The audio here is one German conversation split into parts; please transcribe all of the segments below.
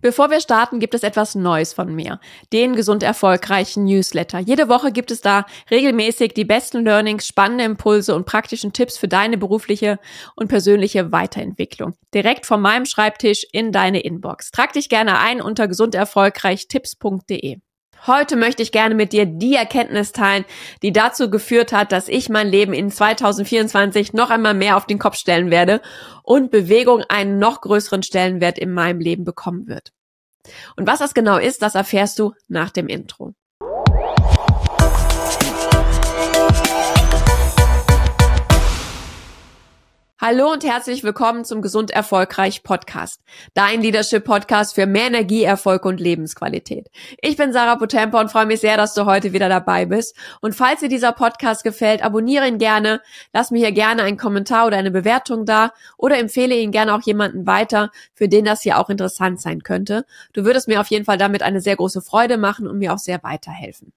Bevor wir starten, gibt es etwas Neues von mir. Den gesund erfolgreichen Newsletter. Jede Woche gibt es da regelmäßig die besten Learnings, spannende Impulse und praktischen Tipps für deine berufliche und persönliche Weiterentwicklung. Direkt von meinem Schreibtisch in deine Inbox. Trag dich gerne ein unter gesunderfolgreichtipps.de. Heute möchte ich gerne mit dir die Erkenntnis teilen, die dazu geführt hat, dass ich mein Leben in 2024 noch einmal mehr auf den Kopf stellen werde und Bewegung einen noch größeren Stellenwert in meinem Leben bekommen wird. Und was das genau ist, das erfährst du nach dem Intro. Hallo und herzlich willkommen zum Gesund Erfolgreich Podcast. Dein Leadership Podcast für mehr Energie, Erfolg und Lebensqualität. Ich bin Sarah Potempo und freue mich sehr, dass du heute wieder dabei bist. Und falls dir dieser Podcast gefällt, abonniere ihn gerne, lass mir hier gerne einen Kommentar oder eine Bewertung da oder empfehle ihn gerne auch jemanden weiter, für den das hier auch interessant sein könnte. Du würdest mir auf jeden Fall damit eine sehr große Freude machen und mir auch sehr weiterhelfen.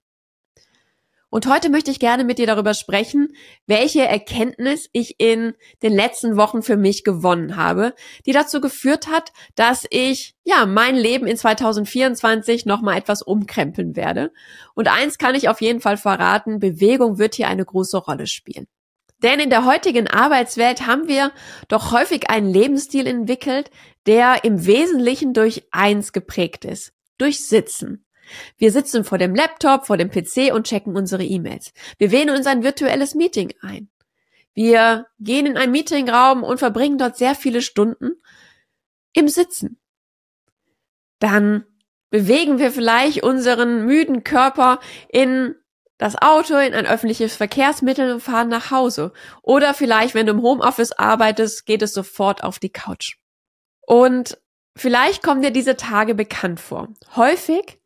Und heute möchte ich gerne mit dir darüber sprechen, welche Erkenntnis ich in den letzten Wochen für mich gewonnen habe, die dazu geführt hat, dass ich, ja, mein Leben in 2024 nochmal etwas umkrempeln werde. Und eins kann ich auf jeden Fall verraten, Bewegung wird hier eine große Rolle spielen. Denn in der heutigen Arbeitswelt haben wir doch häufig einen Lebensstil entwickelt, der im Wesentlichen durch eins geprägt ist, durch Sitzen. Wir sitzen vor dem Laptop, vor dem PC und checken unsere E-Mails. Wir wählen uns ein virtuelles Meeting ein. Wir gehen in einen Meetingraum und verbringen dort sehr viele Stunden im Sitzen. Dann bewegen wir vielleicht unseren müden Körper in das Auto, in ein öffentliches Verkehrsmittel und fahren nach Hause. Oder vielleicht, wenn du im Homeoffice arbeitest, geht es sofort auf die Couch. Und vielleicht kommen dir diese Tage bekannt vor. Häufig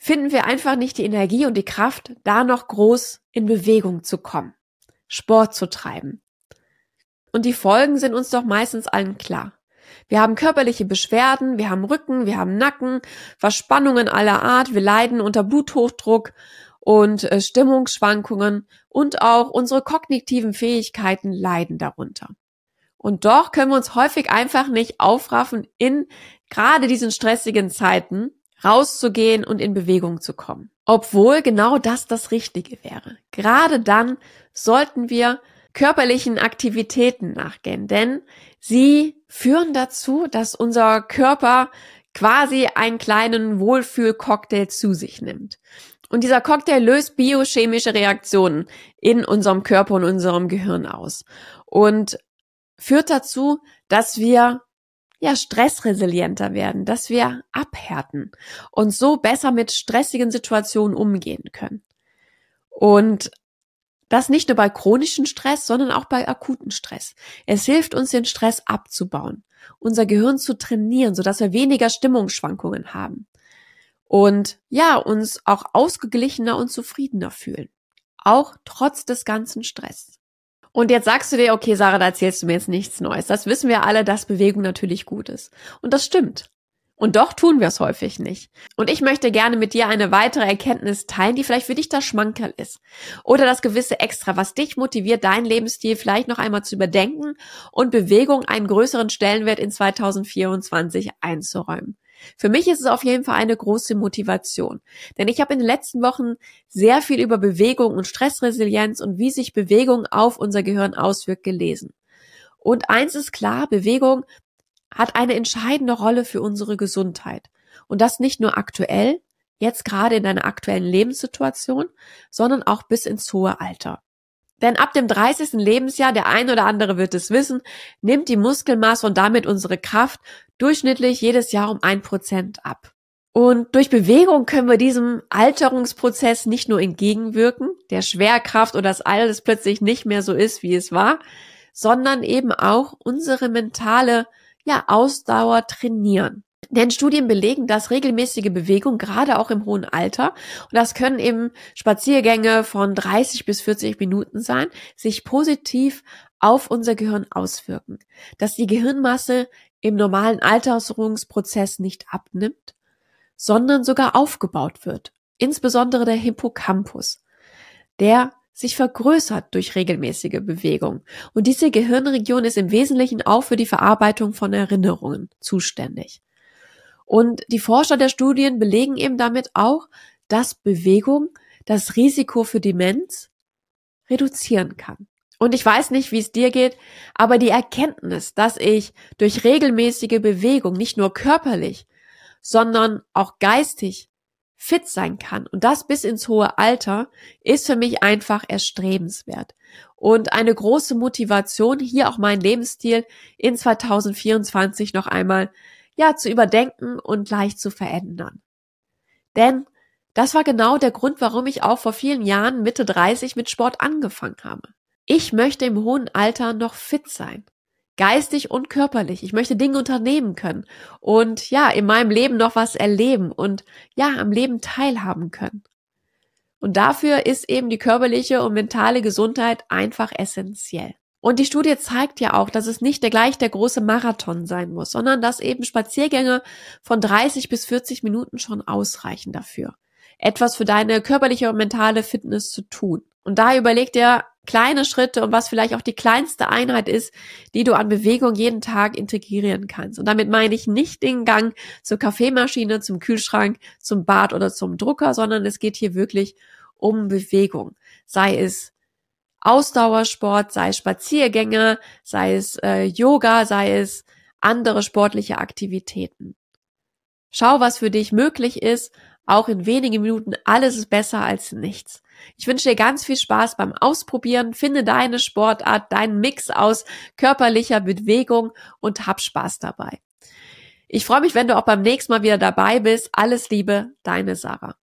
finden wir einfach nicht die Energie und die Kraft, da noch groß in Bewegung zu kommen, Sport zu treiben. Und die Folgen sind uns doch meistens allen klar. Wir haben körperliche Beschwerden, wir haben Rücken, wir haben Nacken, Verspannungen aller Art, wir leiden unter Bluthochdruck und äh, Stimmungsschwankungen und auch unsere kognitiven Fähigkeiten leiden darunter. Und doch können wir uns häufig einfach nicht aufraffen, in gerade diesen stressigen Zeiten rauszugehen und in Bewegung zu kommen. Obwohl genau das das Richtige wäre. Gerade dann sollten wir körperlichen Aktivitäten nachgehen, denn sie führen dazu, dass unser Körper quasi einen kleinen Wohlfühlcocktail zu sich nimmt. Und dieser Cocktail löst biochemische Reaktionen in unserem Körper und unserem Gehirn aus und führt dazu, dass wir ja, stressresilienter werden, dass wir abhärten und so besser mit stressigen Situationen umgehen können. Und das nicht nur bei chronischen Stress, sondern auch bei akuten Stress. Es hilft uns, den Stress abzubauen, unser Gehirn zu trainieren, sodass wir weniger Stimmungsschwankungen haben. Und ja, uns auch ausgeglichener und zufriedener fühlen. Auch trotz des ganzen Stress. Und jetzt sagst du dir, okay, Sarah, da erzählst du mir jetzt nichts Neues. Das wissen wir alle, dass Bewegung natürlich gut ist. Und das stimmt. Und doch tun wir es häufig nicht. Und ich möchte gerne mit dir eine weitere Erkenntnis teilen, die vielleicht für dich das Schmankerl ist. Oder das gewisse Extra, was dich motiviert, deinen Lebensstil vielleicht noch einmal zu überdenken und Bewegung einen größeren Stellenwert in 2024 einzuräumen. Für mich ist es auf jeden Fall eine große Motivation. Denn ich habe in den letzten Wochen sehr viel über Bewegung und Stressresilienz und wie sich Bewegung auf unser Gehirn auswirkt gelesen. Und eins ist klar, Bewegung hat eine entscheidende Rolle für unsere Gesundheit. Und das nicht nur aktuell, jetzt gerade in deiner aktuellen Lebenssituation, sondern auch bis ins hohe Alter. Denn ab dem 30. Lebensjahr, der ein oder andere wird es wissen, nimmt die Muskelmasse und damit unsere Kraft durchschnittlich jedes Jahr um ein Prozent ab. Und durch Bewegung können wir diesem Alterungsprozess nicht nur entgegenwirken, der Schwerkraft oder das alles plötzlich nicht mehr so ist, wie es war, sondern eben auch unsere mentale ja, Ausdauer trainieren. Denn Studien belegen, dass regelmäßige Bewegung, gerade auch im hohen Alter, und das können eben Spaziergänge von 30 bis 40 Minuten sein, sich positiv auf unser Gehirn auswirken. Dass die Gehirnmasse im normalen Alterungsprozess nicht abnimmt, sondern sogar aufgebaut wird. Insbesondere der Hippocampus, der sich vergrößert durch regelmäßige Bewegung. Und diese Gehirnregion ist im Wesentlichen auch für die Verarbeitung von Erinnerungen zuständig. Und die Forscher der Studien belegen eben damit auch, dass Bewegung das Risiko für Demenz reduzieren kann. Und ich weiß nicht, wie es dir geht, aber die Erkenntnis, dass ich durch regelmäßige Bewegung nicht nur körperlich, sondern auch geistig fit sein kann und das bis ins hohe Alter, ist für mich einfach erstrebenswert. Und eine große Motivation, hier auch meinen Lebensstil in 2024 noch einmal, ja, zu überdenken und leicht zu verändern. Denn das war genau der Grund, warum ich auch vor vielen Jahren Mitte 30 mit Sport angefangen habe. Ich möchte im hohen Alter noch fit sein. Geistig und körperlich. Ich möchte Dinge unternehmen können und ja, in meinem Leben noch was erleben und ja, am Leben teilhaben können. Und dafür ist eben die körperliche und mentale Gesundheit einfach essentiell. Und die Studie zeigt ja auch, dass es nicht der gleich der große Marathon sein muss, sondern dass eben Spaziergänge von 30 bis 40 Minuten schon ausreichen dafür etwas für deine körperliche und mentale Fitness zu tun. Und da überleg dir kleine Schritte und was vielleicht auch die kleinste Einheit ist, die du an Bewegung jeden Tag integrieren kannst. Und damit meine ich nicht den Gang zur Kaffeemaschine, zum Kühlschrank, zum Bad oder zum Drucker, sondern es geht hier wirklich um Bewegung. Sei es Ausdauersport, sei es Spaziergänge, sei es äh, Yoga, sei es andere sportliche Aktivitäten. Schau, was für dich möglich ist auch in wenigen Minuten, alles ist besser als nichts. Ich wünsche dir ganz viel Spaß beim Ausprobieren. Finde deine Sportart, deinen Mix aus körperlicher Bewegung und hab Spaß dabei. Ich freue mich, wenn du auch beim nächsten Mal wieder dabei bist. Alles Liebe, deine Sarah.